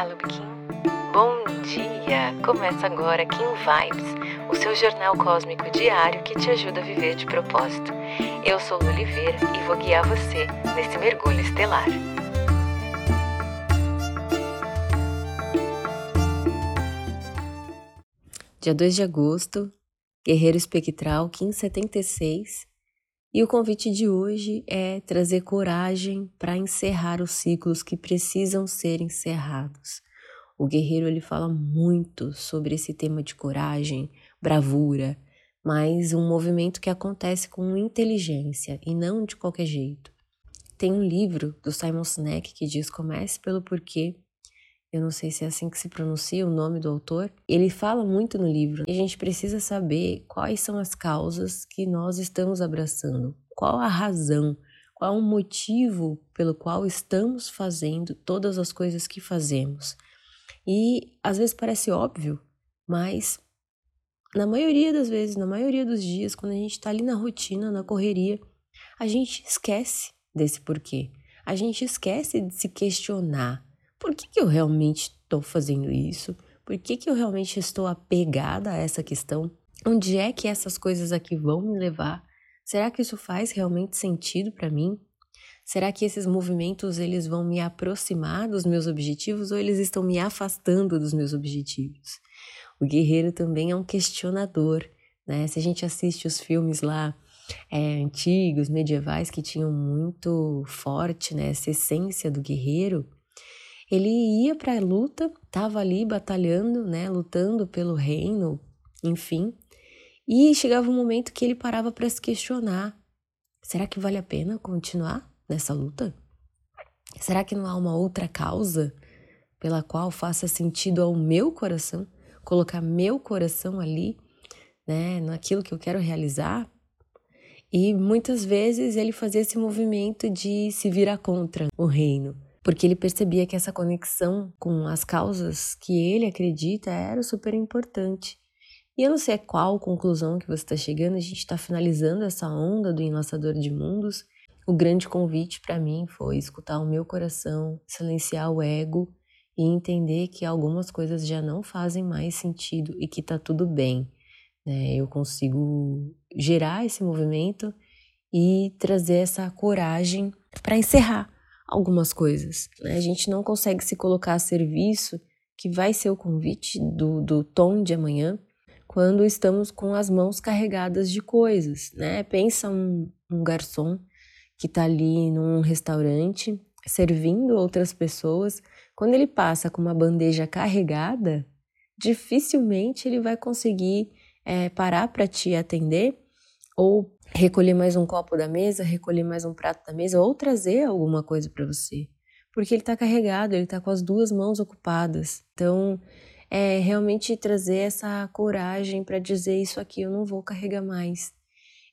Olá, Lubikin. Bom dia! Começa agora Kim Vibes, o seu jornal cósmico diário que te ajuda a viver de propósito. Eu sou Lu Oliveira e vou guiar você nesse mergulho estelar. Dia 2 de agosto, Guerreiro Espectral, Kim 76, e o convite de hoje é trazer coragem para encerrar os ciclos que precisam ser encerrados. O guerreiro ele fala muito sobre esse tema de coragem, bravura, mas um movimento que acontece com inteligência e não de qualquer jeito. Tem um livro do Simon Sinek que diz comece pelo porquê. Eu não sei se é assim que se pronuncia o nome do autor. Ele fala muito no livro e a gente precisa saber quais são as causas que nós estamos abraçando, qual a razão, qual o motivo pelo qual estamos fazendo todas as coisas que fazemos. E às vezes parece óbvio, mas na maioria das vezes, na maioria dos dias, quando a gente está ali na rotina, na correria, a gente esquece desse porquê. A gente esquece de se questionar por que, que eu realmente estou fazendo isso? Por que, que eu realmente estou apegada a essa questão? Onde é que essas coisas aqui vão me levar? Será que isso faz realmente sentido para mim? Será que esses movimentos eles vão me aproximar dos meus objetivos ou eles estão me afastando dos meus objetivos? O guerreiro também é um questionador, né? Se a gente assiste os filmes lá é, antigos, medievais, que tinham muito forte né, essa essência do guerreiro, ele ia para a luta, estava ali batalhando, né, lutando pelo reino, enfim. E chegava um momento que ele parava para se questionar: será que vale a pena continuar nessa luta? Será que não há uma outra causa pela qual faça sentido ao meu coração, colocar meu coração ali, né, naquilo que eu quero realizar? E muitas vezes ele fazia esse movimento de se virar contra o reino porque ele percebia que essa conexão com as causas que ele acredita era super importante. E eu não sei qual conclusão que você está chegando, a gente está finalizando essa onda do enlaçador de mundos. O grande convite para mim foi escutar o meu coração, silenciar o ego e entender que algumas coisas já não fazem mais sentido e que está tudo bem. Né? Eu consigo gerar esse movimento e trazer essa coragem para encerrar algumas coisas. Né? A gente não consegue se colocar a serviço, que vai ser o convite do, do tom de amanhã, quando estamos com as mãos carregadas de coisas. Né? Pensa um, um garçom que está ali num restaurante servindo outras pessoas, quando ele passa com uma bandeja carregada, dificilmente ele vai conseguir é, parar para te atender ou recolher mais um copo da mesa, recolher mais um prato da mesa ou trazer alguma coisa para você. Porque ele está carregado, ele está com as duas mãos ocupadas. Então, é realmente trazer essa coragem para dizer isso aqui eu não vou carregar mais.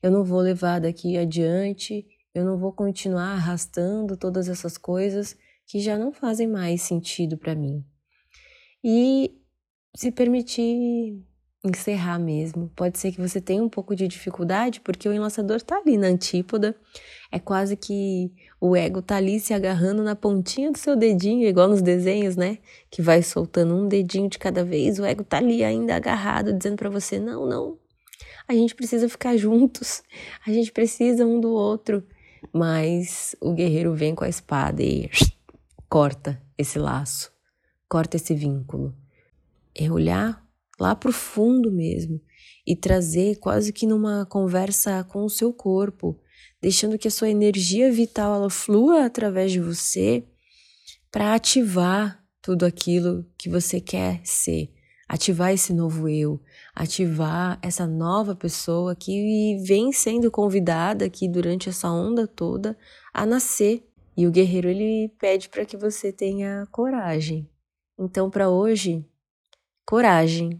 Eu não vou levar daqui adiante, eu não vou continuar arrastando todas essas coisas que já não fazem mais sentido para mim. E se permitir encerrar mesmo. Pode ser que você tenha um pouco de dificuldade, porque o enlaçador tá ali na antípoda. É quase que o ego tá ali se agarrando na pontinha do seu dedinho, igual nos desenhos, né? Que vai soltando um dedinho de cada vez. O ego tá ali ainda agarrado, dizendo para você: não, não. A gente precisa ficar juntos. A gente precisa um do outro. Mas o guerreiro vem com a espada e corta esse laço, corta esse vínculo. É olhar lá para o fundo mesmo e trazer quase que numa conversa com o seu corpo, deixando que a sua energia vital ela flua através de você para ativar tudo aquilo que você quer ser, ativar esse novo eu, ativar essa nova pessoa que vem sendo convidada aqui durante essa onda toda a nascer. E o guerreiro ele pede para que você tenha coragem. Então, para hoje, coragem,